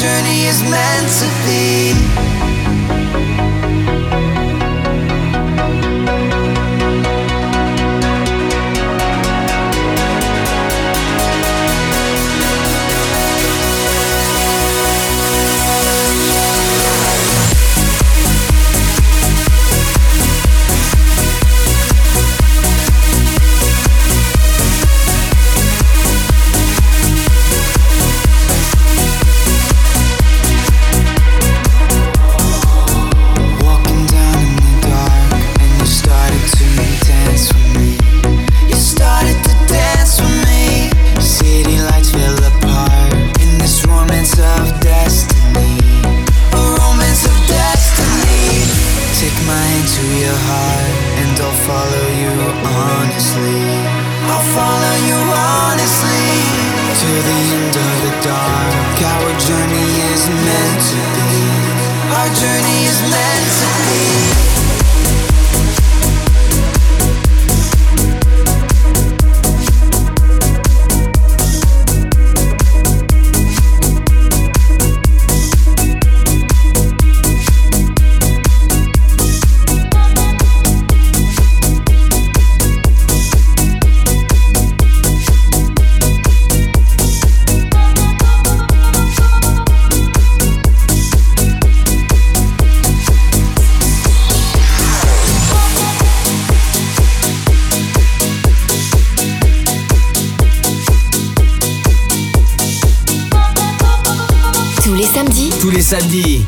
journey is meant to be.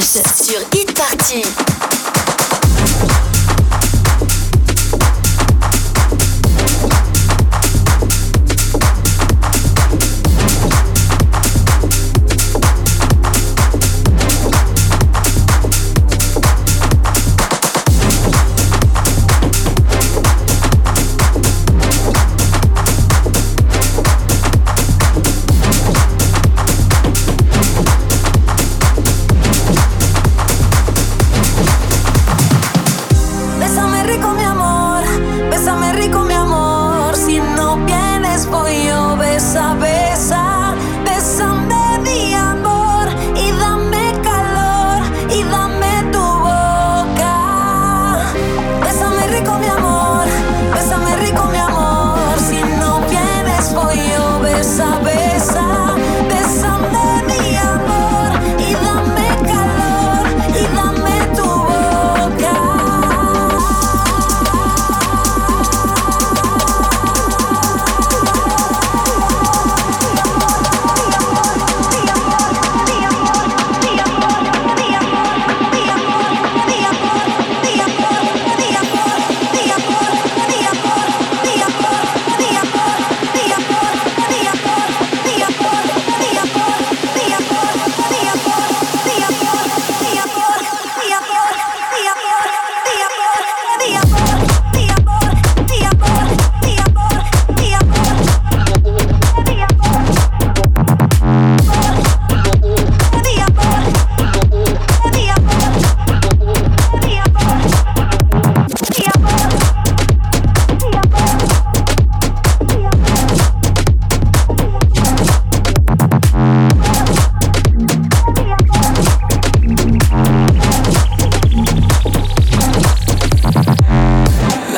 Sur Hit Party.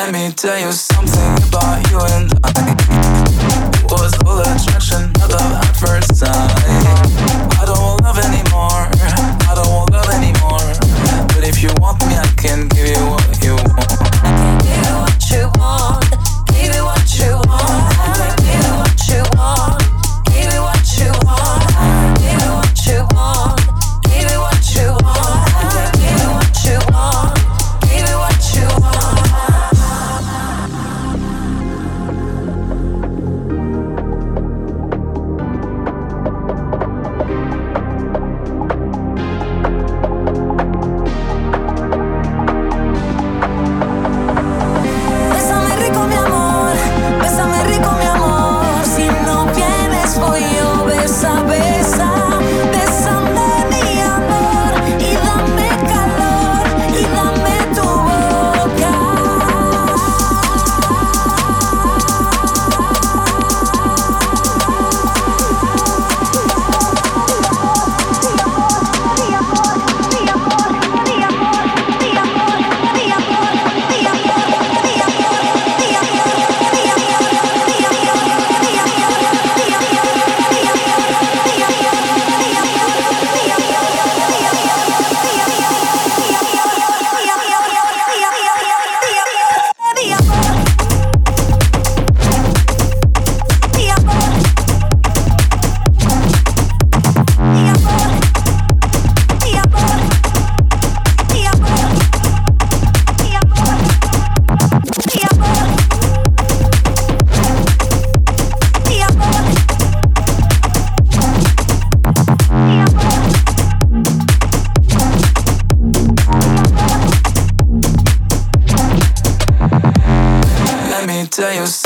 Let me tell you something about you and I. It was all attraction, not love at first sight. your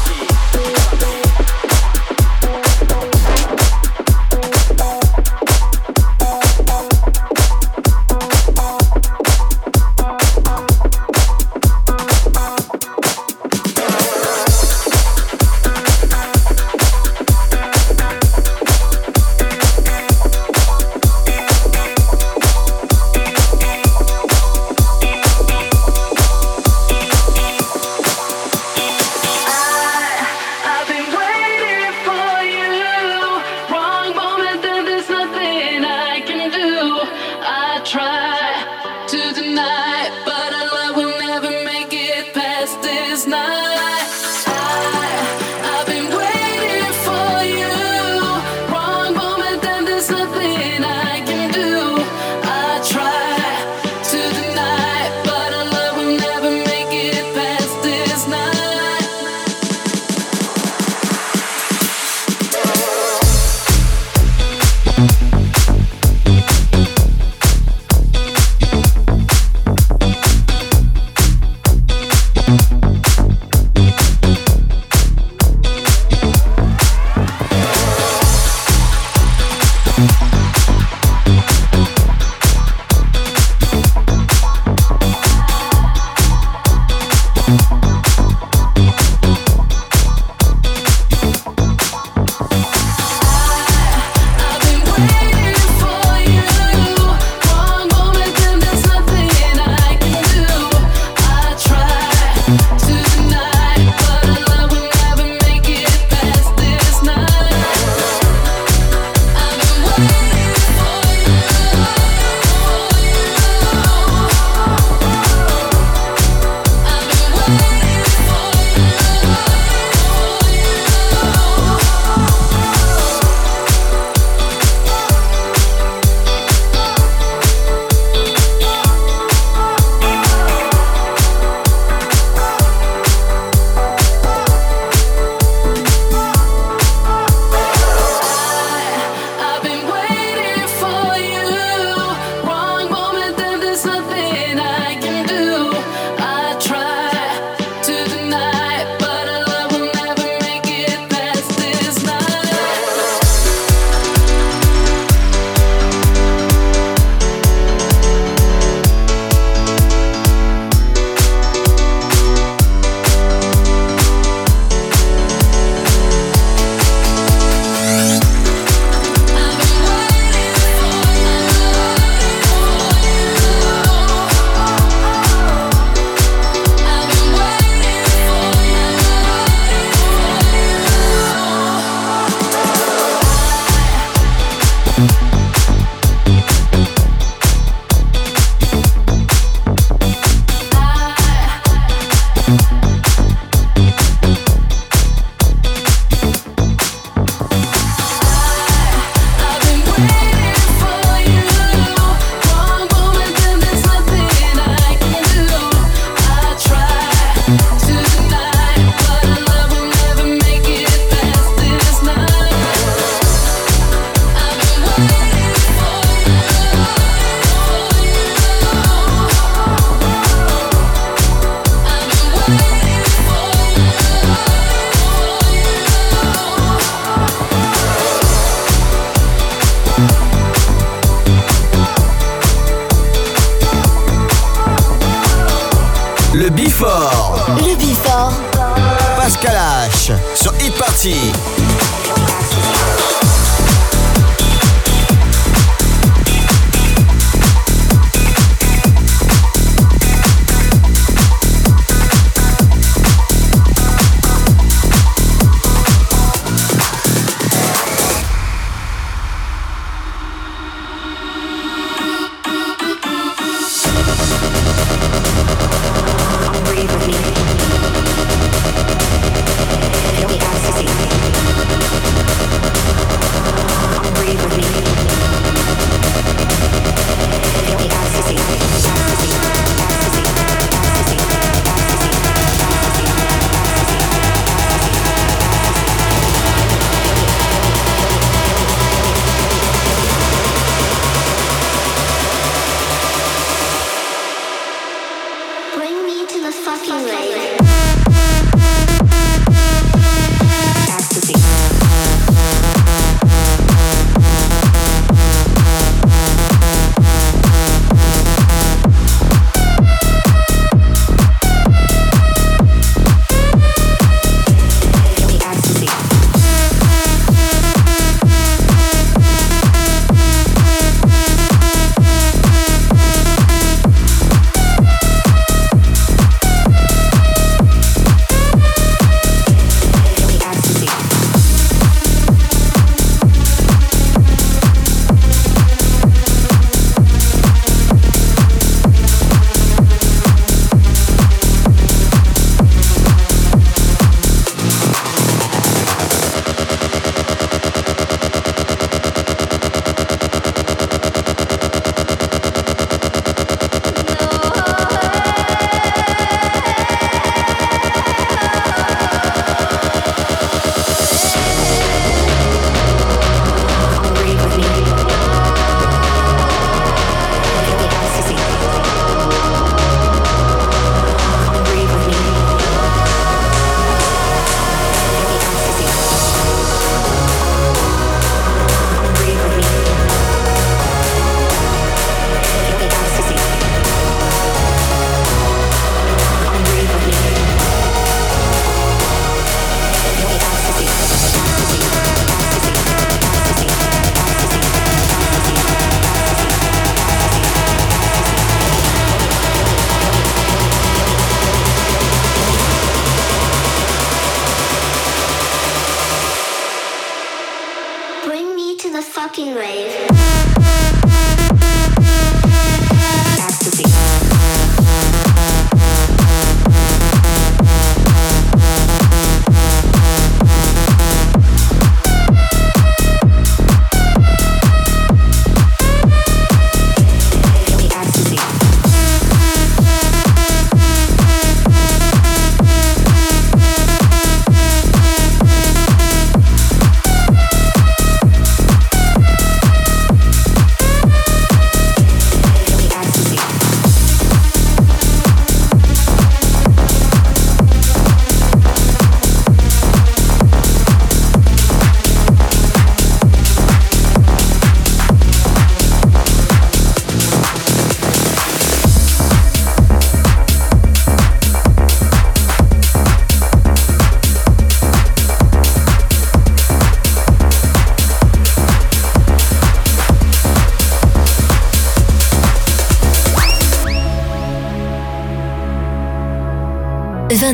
Shocking waves.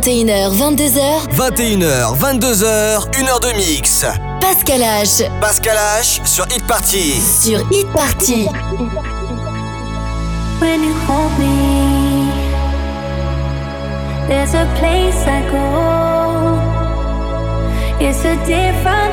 21h, 22h. 21h, 22h, 1h de mix. Pascal H. Pascal H sur Hit Party. Sur Hit Party. When you hold me, there's a place I go. It's a different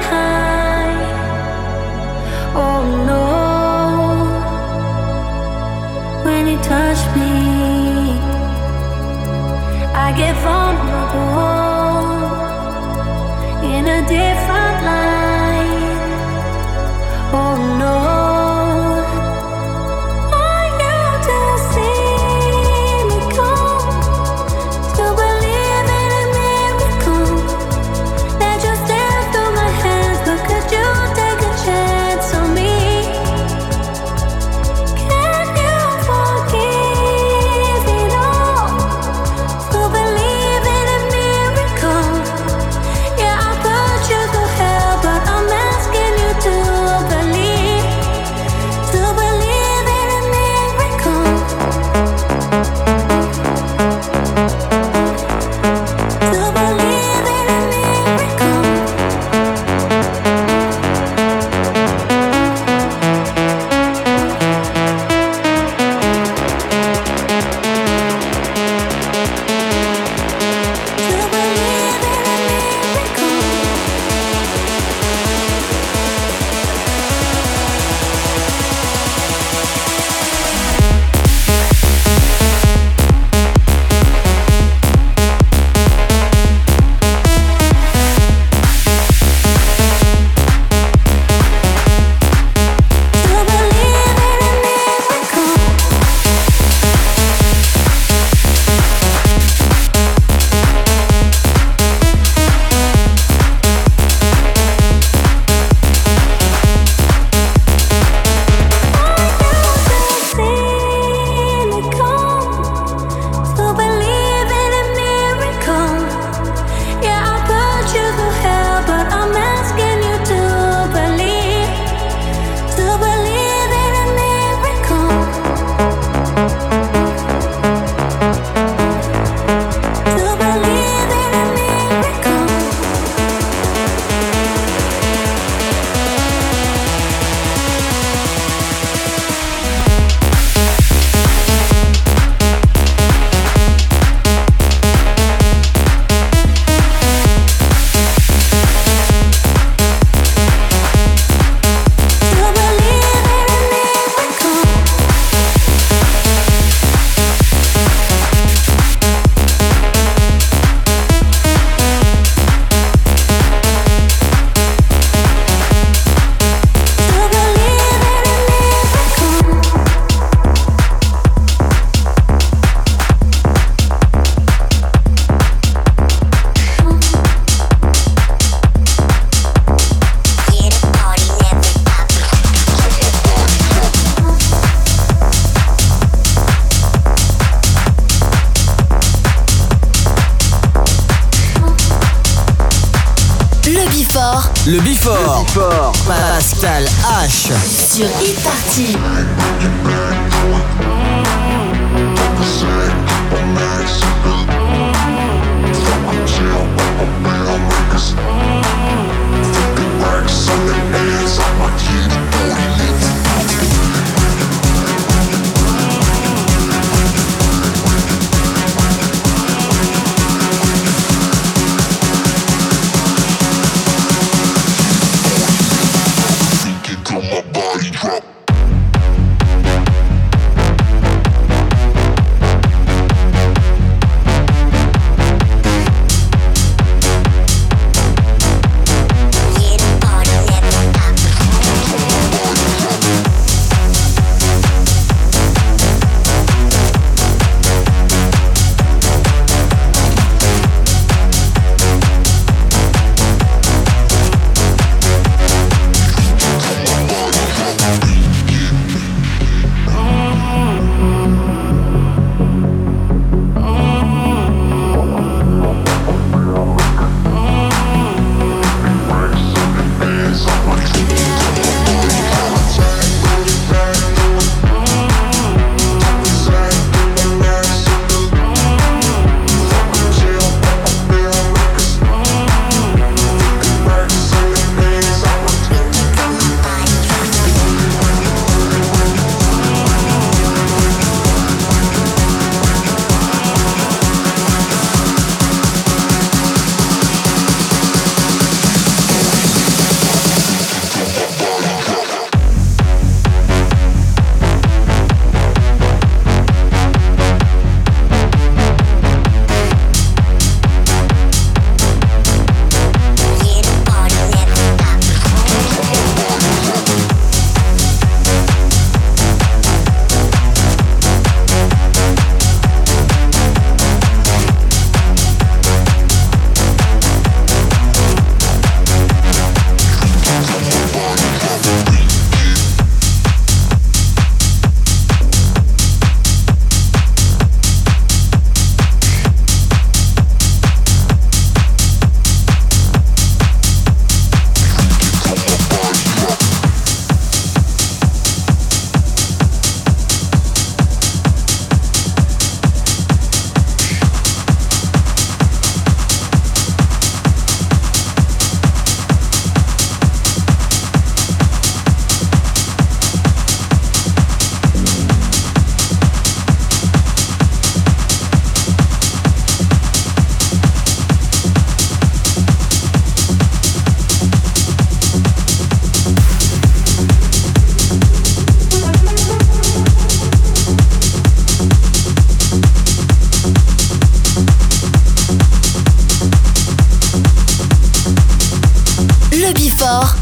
Sur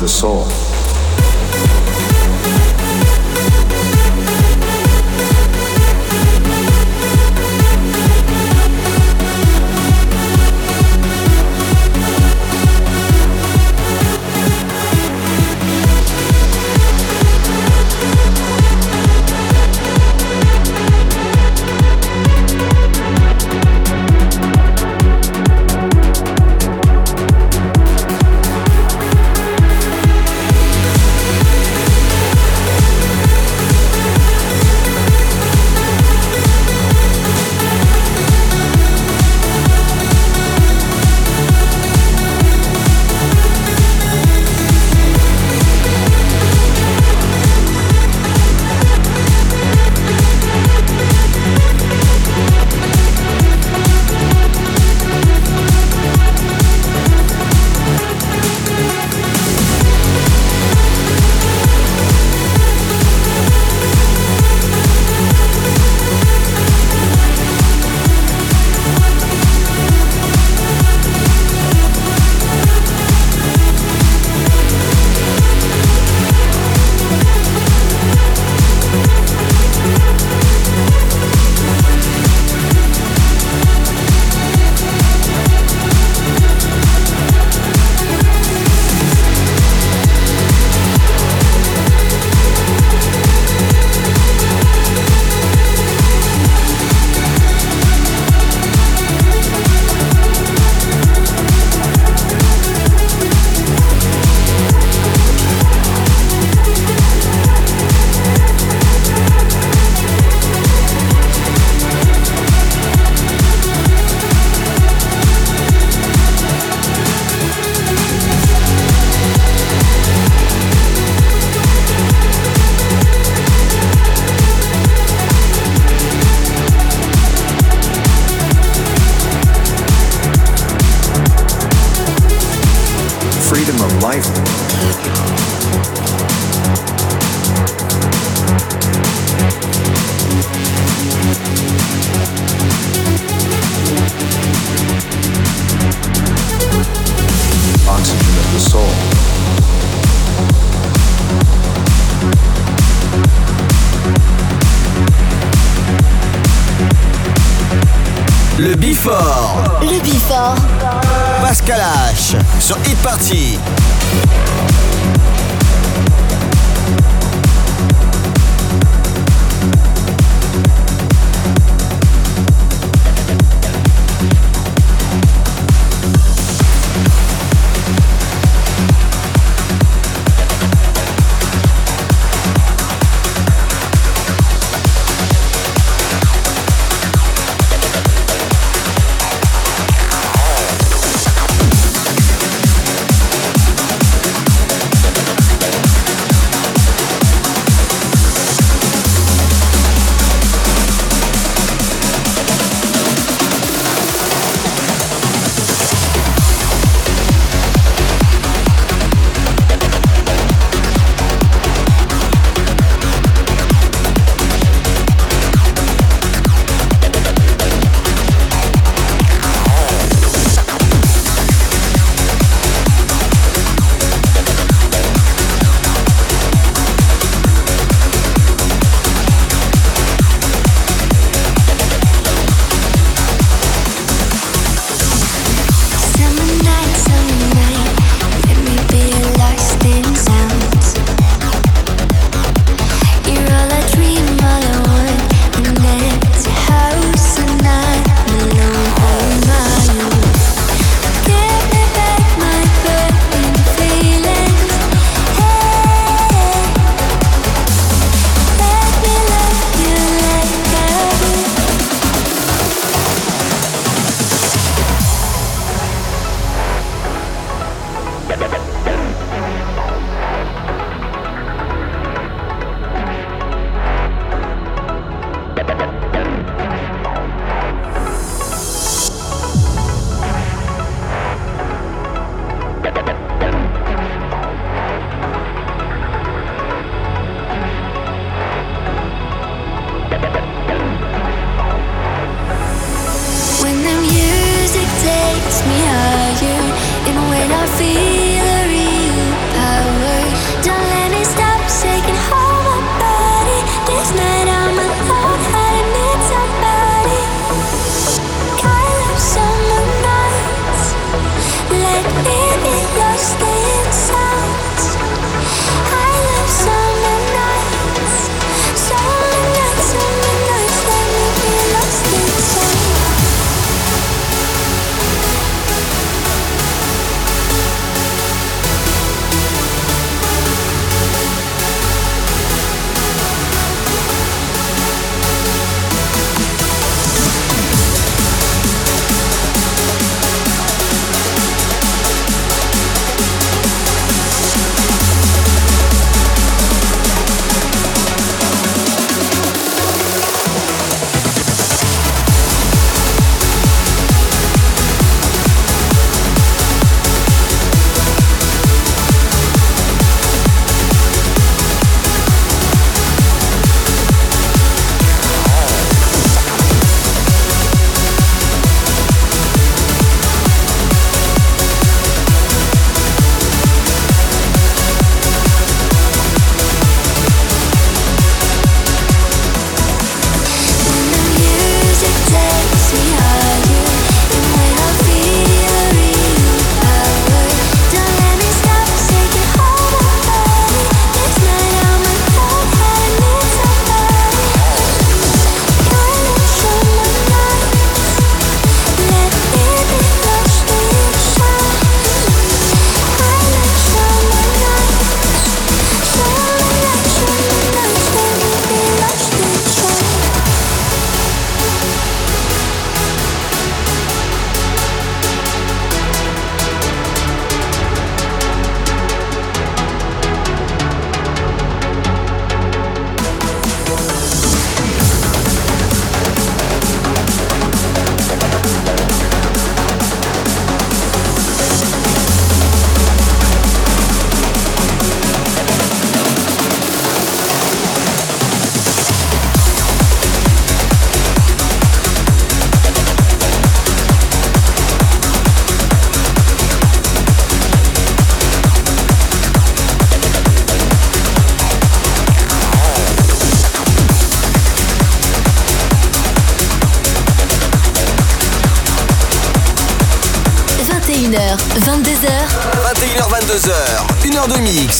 the soul.